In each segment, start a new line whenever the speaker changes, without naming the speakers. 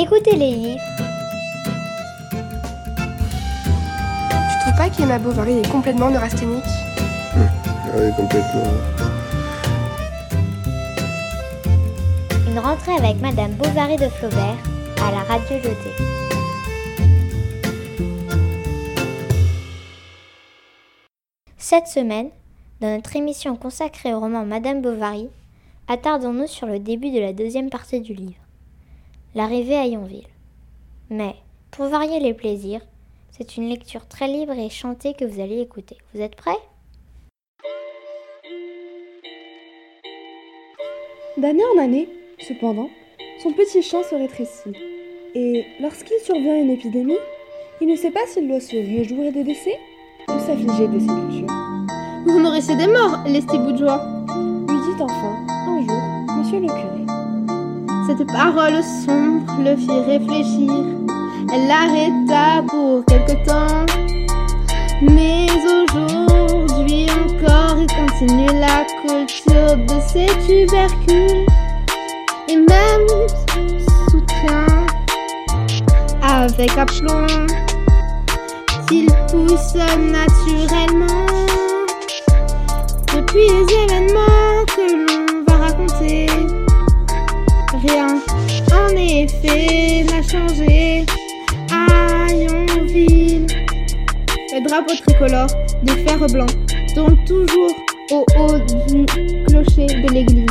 Écoutez les livres.
Tu trouves pas qu'Emma Bovary est complètement neurasthénique
Ah oui, complètement.
Une rentrée avec Madame Bovary de Flaubert à la radio Lyoté. Cette semaine, dans notre émission consacrée au roman Madame Bovary, attardons-nous sur le début de la deuxième partie du livre, l'arrivée à Yonville. Mais, pour varier les plaisirs, c'est une lecture très libre et chantée que vous allez écouter. Vous êtes prêts?
D'année en année, cependant, son petit champ se rétrécit. Et lorsqu'il survient une épidémie, il ne sait pas s'il doit se réjouir des décès ou s'affliger des sépultures.
Vous nourrissez des morts, lesté bourgeois
Lui dit enfin, un jour, monsieur le curé.
Cette parole sombre le fit réfléchir. Elle l'arrêta pour quelque temps. Mais aujourd'hui encore, il continue la culture de ces tubercules. Et même soutient avec aplomb qu'il pousse naturellement. Depuis les événements effet n'a changé à Yonville. Le drapeau tricolore de fer blanc tourne toujours au haut du clocher de l'église.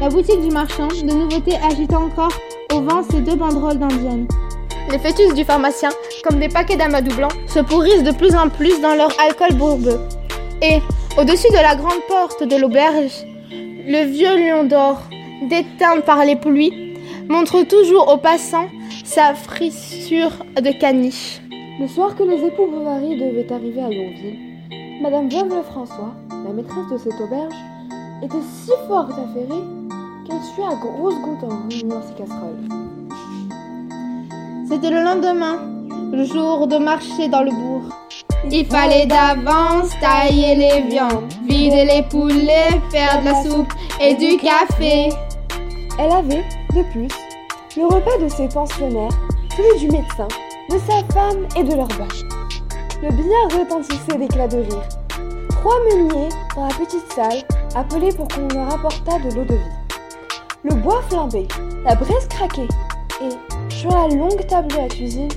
La boutique du marchand de nouveautés agite encore au vent ses deux banderoles d'indienne. Les fœtus du pharmacien, comme des paquets d'amadou blanc, se pourrissent de plus en plus dans leur alcool bourbeux. Et, au-dessus de la grande porte de l'auberge, le vieux lion d'or, déteint par les pluies, montre toujours aux passants sa frissure de caniche.
Le soir que les époux Bovary devaient arriver à Yonville, Madame Veuve Lefrançois, la maîtresse de cette auberge, était si fort affairée qu'elle suait à grosses gouttes en remuant ses casseroles.
C'était le lendemain, le jour de marcher dans le bourg. Il fallait d'avance tailler les viandes, vider les poulets, faire de la soupe et du café.
Elle avait, de plus, le repas de ses pensionnaires, celui du médecin, de sa femme et de leur vache. Le billard retentissait d'éclats de rire. Trois meuniers dans la petite salle appelaient pour qu'on leur apportât de l'eau de vie. Le bois flambait, la braise craquait, et sur la longue table de la cuisine,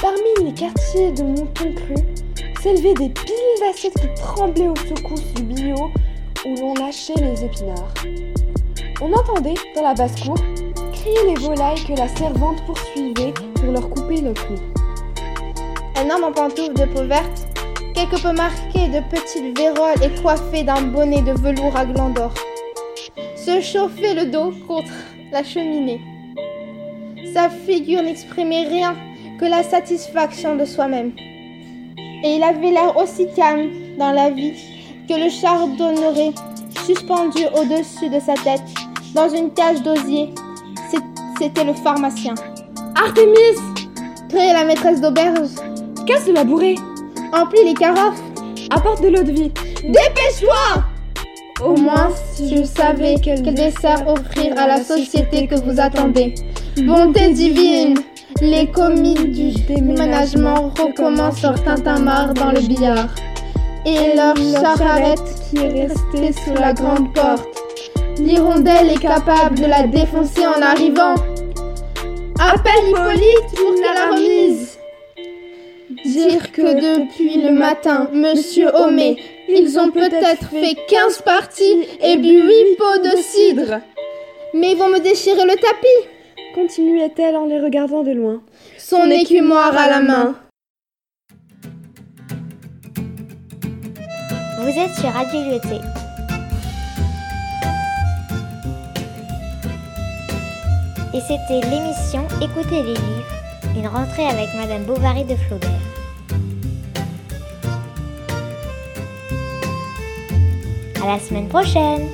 parmi les quartiers de moutons crus, s'élevaient des piles d'assiettes qui tremblaient aux secousses du billot où l'on lâchait les épinards. On entendait, dans la basse-cour, crier les volailles que la servante poursuivait pour leur couper le cou.
Un homme en pantoufles de peau verte, quelque peu marqué de petites véroles et coiffé d'un bonnet de velours à glands d'or, se chauffait le dos contre la cheminée. Sa figure n'exprimait rien que la satisfaction de soi-même. Et il avait l'air aussi calme dans la vie que le chardonneret suspendu au-dessus de sa tête dans une cage d'osier. C'était le pharmacien.
Artémis
Criait la maîtresse d'auberge.
Casse de la bourrée
Emplis les carafes.
Apporte de l'eau de vie
Dépêche-toi Au moins, je savais quel dessert offrir à la société que vous attendez. Bonté divine Les commis du déménagement recommencent leur tintamarre dans le billard. Et leur charrette qui est restée sous la grande porte. L'hirondelle est capable de la défoncer en arrivant. Appelle Hippolyte pour la remise. Dire que depuis le matin, Monsieur Homé, ils ont peut-être fait 15 parties et bu 8 pots de cidre. Mais ils vont me déchirer le tapis,
continuait-elle en les regardant de loin.
Son écumoire à la main.
Vous êtes sur Radio Lyoté. Et c'était l'émission Écoutez les livres, une rentrée avec Madame Bovary de Flaubert. À la semaine prochaine